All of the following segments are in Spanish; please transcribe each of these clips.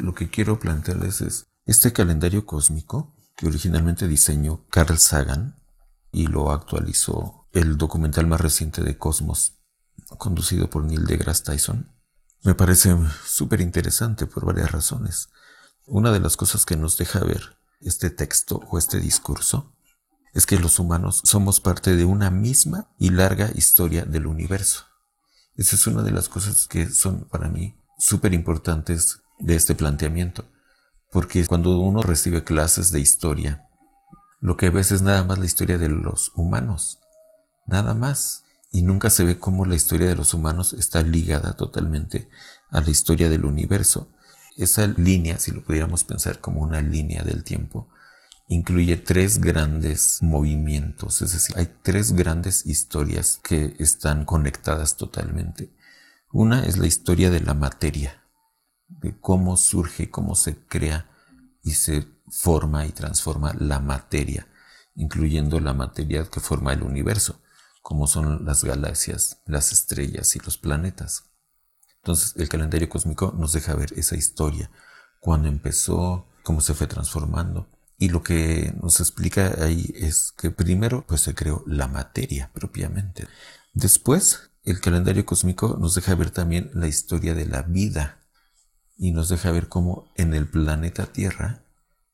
Lo que quiero plantearles es este calendario cósmico que originalmente diseñó Carl Sagan y lo actualizó el documental más reciente de Cosmos, conducido por Neil deGrasse Tyson, me parece súper interesante por varias razones. Una de las cosas que nos deja ver este texto o este discurso es que los humanos somos parte de una misma y larga historia del universo. Esa es una de las cosas que son para mí súper importantes de este planteamiento. Porque cuando uno recibe clases de historia, lo que ves es nada más la historia de los humanos. Nada más. Y nunca se ve cómo la historia de los humanos está ligada totalmente a la historia del universo. Esa línea, si lo pudiéramos pensar como una línea del tiempo, incluye tres grandes movimientos, es decir, hay tres grandes historias que están conectadas totalmente. Una es la historia de la materia, de cómo surge, cómo se crea y se forma y transforma la materia, incluyendo la materia que forma el universo como son las galaxias, las estrellas y los planetas. Entonces el calendario cósmico nos deja ver esa historia, cuando empezó, cómo se fue transformando. Y lo que nos explica ahí es que primero pues se creó la materia propiamente. Después el calendario cósmico nos deja ver también la historia de la vida y nos deja ver cómo en el planeta Tierra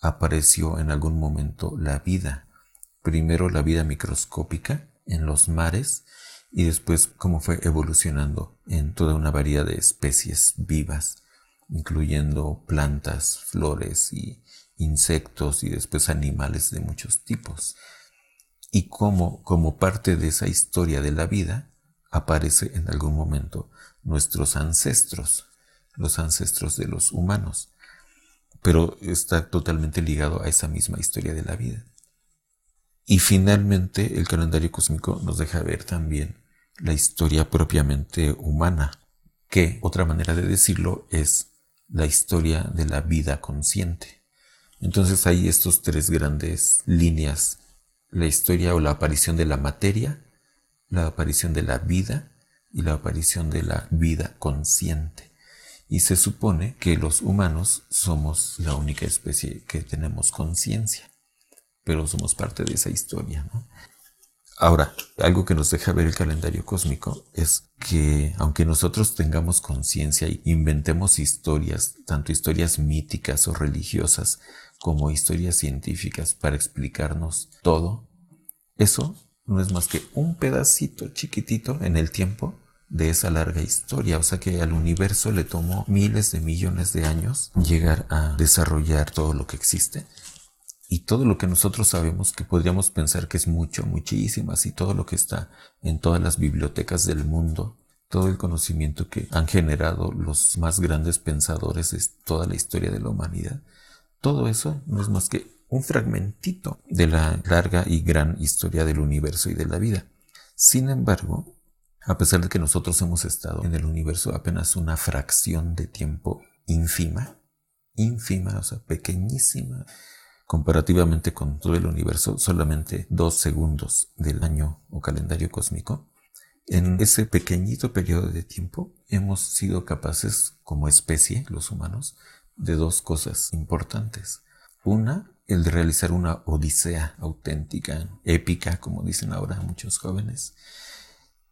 apareció en algún momento la vida. Primero la vida microscópica en los mares y después cómo fue evolucionando en toda una variedad de especies vivas, incluyendo plantas, flores y insectos y después animales de muchos tipos. Y cómo, como parte de esa historia de la vida, aparece en algún momento nuestros ancestros, los ancestros de los humanos, pero está totalmente ligado a esa misma historia de la vida. Y finalmente el calendario cósmico nos deja ver también la historia propiamente humana, que otra manera de decirlo es la historia de la vida consciente. Entonces hay estos tres grandes líneas, la historia o la aparición de la materia, la aparición de la vida y la aparición de la vida consciente. Y se supone que los humanos somos la única especie que tenemos conciencia pero somos parte de esa historia. Ahora, algo que nos deja ver el calendario cósmico es que aunque nosotros tengamos conciencia y inventemos historias, tanto historias míticas o religiosas como historias científicas para explicarnos todo, eso no es más que un pedacito chiquitito en el tiempo de esa larga historia. O sea que al universo le tomó miles de millones de años llegar a desarrollar todo lo que existe y todo lo que nosotros sabemos que podríamos pensar que es mucho, muchísimas y todo lo que está en todas las bibliotecas del mundo, todo el conocimiento que han generado los más grandes pensadores de toda la historia de la humanidad, todo eso no es más que un fragmentito de la larga y gran historia del universo y de la vida. Sin embargo, a pesar de que nosotros hemos estado en el universo apenas una fracción de tiempo ínfima, ínfima, o sea, pequeñísima, comparativamente con todo el universo, solamente dos segundos del año o calendario cósmico, en ese pequeñito periodo de tiempo hemos sido capaces como especie, los humanos, de dos cosas importantes. Una, el de realizar una odisea auténtica, épica, como dicen ahora muchos jóvenes,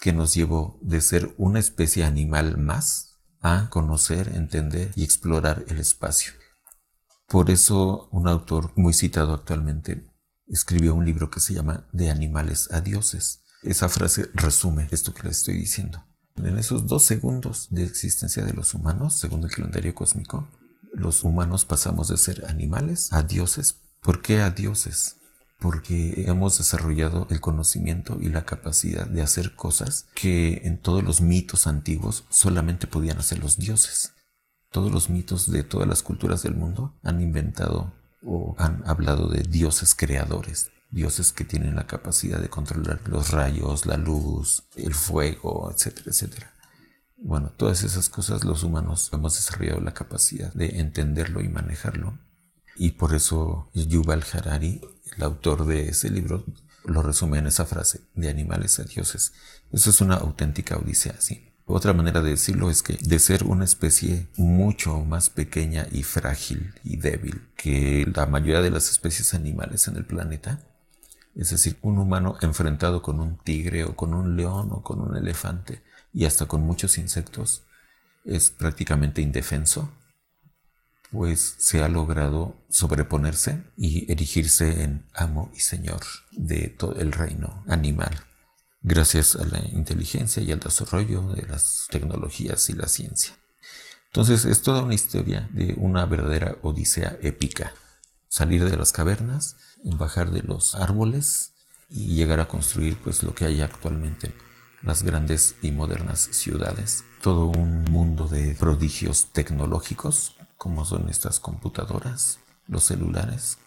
que nos llevó de ser una especie animal más a conocer, entender y explorar el espacio. Por eso un autor muy citado actualmente escribió un libro que se llama De animales a dioses. Esa frase resume esto que le estoy diciendo. En esos dos segundos de existencia de los humanos, según el calendario cósmico, los humanos pasamos de ser animales a dioses. ¿Por qué a dioses? Porque hemos desarrollado el conocimiento y la capacidad de hacer cosas que en todos los mitos antiguos solamente podían hacer los dioses. Todos los mitos de todas las culturas del mundo han inventado o han hablado de dioses creadores, dioses que tienen la capacidad de controlar los rayos, la luz, el fuego, etcétera, etcétera. Bueno, todas esas cosas los humanos hemos desarrollado la capacidad de entenderlo y manejarlo. Y por eso Yuval Harari, el autor de ese libro, lo resume en esa frase, de animales a dioses. Eso es una auténtica odisea, sí. Otra manera de decirlo es que de ser una especie mucho más pequeña y frágil y débil que la mayoría de las especies animales en el planeta, es decir, un humano enfrentado con un tigre o con un león o con un elefante y hasta con muchos insectos, es prácticamente indefenso, pues se ha logrado sobreponerse y erigirse en amo y señor de todo el reino animal gracias a la inteligencia y al desarrollo de las tecnologías y la ciencia. Entonces es toda una historia de una verdadera odisea épica. Salir de las cavernas, bajar de los árboles y llegar a construir pues lo que hay actualmente las grandes y modernas ciudades. Todo un mundo de prodigios tecnológicos como son estas computadoras, los celulares,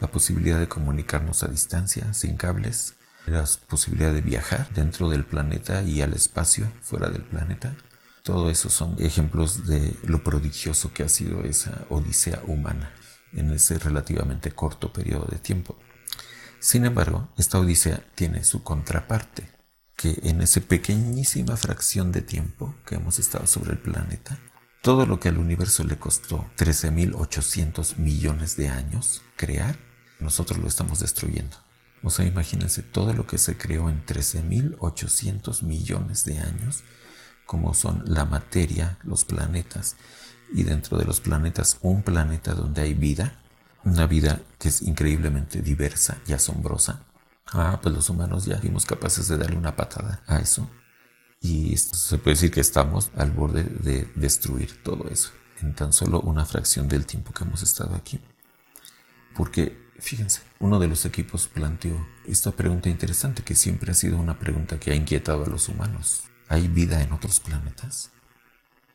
la posibilidad de comunicarnos a distancia, sin cables, la posibilidad de viajar dentro del planeta y al espacio fuera del planeta. Todo eso son ejemplos de lo prodigioso que ha sido esa odisea humana en ese relativamente corto periodo de tiempo. Sin embargo, esta odisea tiene su contraparte, que en esa pequeñísima fracción de tiempo que hemos estado sobre el planeta, todo lo que al universo le costó 13.800 millones de años crear, nosotros lo estamos destruyendo. O sea, imagínense todo lo que se creó en 13.800 millones de años, como son la materia, los planetas, y dentro de los planetas un planeta donde hay vida, una vida que es increíblemente diversa y asombrosa. Ah, pues los humanos ya fuimos capaces de darle una patada a eso. Y se puede decir que estamos al borde de destruir todo eso en tan solo una fracción del tiempo que hemos estado aquí. Porque Fíjense, uno de los equipos planteó esta pregunta interesante que siempre ha sido una pregunta que ha inquietado a los humanos. ¿Hay vida en otros planetas?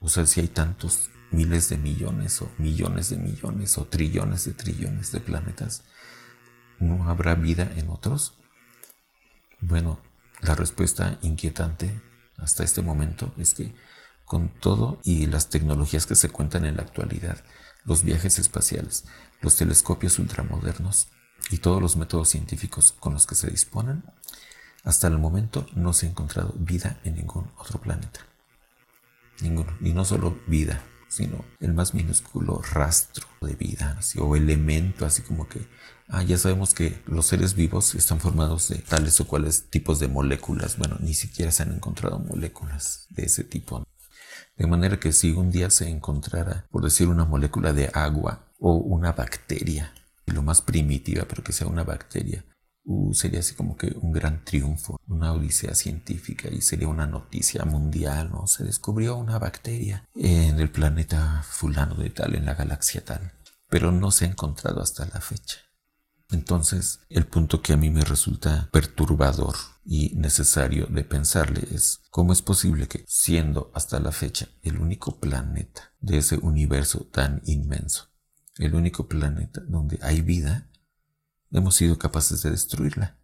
O sea, si hay tantos miles de millones o millones de millones o trillones de trillones de planetas, ¿no habrá vida en otros? Bueno, la respuesta inquietante hasta este momento es que con todo y las tecnologías que se cuentan en la actualidad, los viajes espaciales, los telescopios ultramodernos y todos los métodos científicos con los que se disponen, hasta el momento no se ha encontrado vida en ningún otro planeta. Ninguno. Y no solo vida, sino el más minúsculo rastro de vida o elemento, así como que, ah, ya sabemos que los seres vivos están formados de tales o cuales tipos de moléculas. Bueno, ni siquiera se han encontrado moléculas de ese tipo. De manera que si un día se encontrara, por decir, una molécula de agua o una bacteria, lo más primitiva, pero que sea una bacteria, uh, sería así como que un gran triunfo, una odisea científica y sería una noticia mundial, ¿no? Se descubrió una bacteria en el planeta fulano de tal, en la galaxia tal, pero no se ha encontrado hasta la fecha. Entonces, el punto que a mí me resulta perturbador y necesario de pensarle es cómo es posible que, siendo hasta la fecha el único planeta de ese universo tan inmenso, el único planeta donde hay vida, hemos sido capaces de destruirla.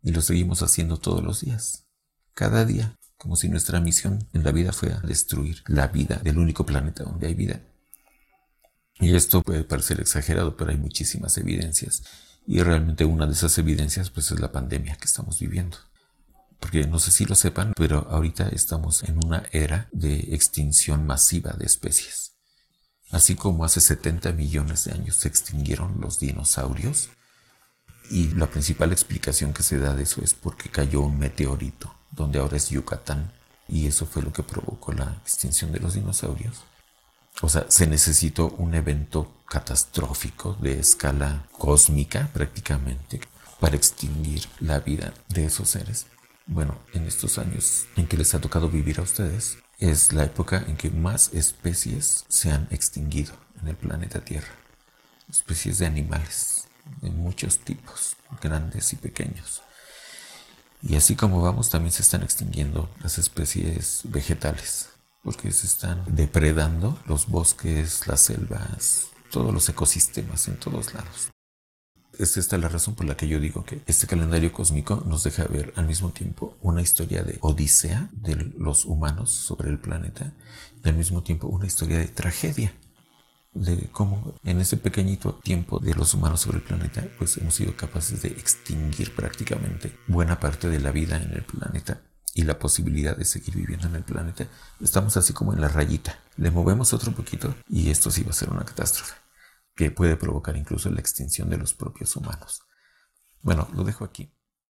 Y lo seguimos haciendo todos los días, cada día, como si nuestra misión en la vida fuera destruir la vida del único planeta donde hay vida. Y esto puede parecer exagerado, pero hay muchísimas evidencias y realmente una de esas evidencias pues es la pandemia que estamos viviendo. Porque no sé si lo sepan, pero ahorita estamos en una era de extinción masiva de especies. Así como hace 70 millones de años se extinguieron los dinosaurios, y la principal explicación que se da de eso es porque cayó un meteorito, donde ahora es Yucatán, y eso fue lo que provocó la extinción de los dinosaurios. O sea, se necesitó un evento catastrófico de escala cósmica prácticamente para extinguir la vida de esos seres. Bueno, en estos años en que les ha tocado vivir a ustedes, es la época en que más especies se han extinguido en el planeta Tierra. Especies de animales de muchos tipos, grandes y pequeños. Y así como vamos, también se están extinguiendo las especies vegetales porque se están depredando los bosques, las selvas, todos los ecosistemas en todos lados. Es esta la razón por la que yo digo que este calendario cósmico nos deja ver al mismo tiempo una historia de odisea de los humanos sobre el planeta y al mismo tiempo una historia de tragedia de cómo en ese pequeñito tiempo de los humanos sobre el planeta pues hemos sido capaces de extinguir prácticamente buena parte de la vida en el planeta y la posibilidad de seguir viviendo en el planeta, estamos así como en la rayita. Le movemos otro poquito y esto sí va a ser una catástrofe, que puede provocar incluso la extinción de los propios humanos. Bueno, lo dejo aquí.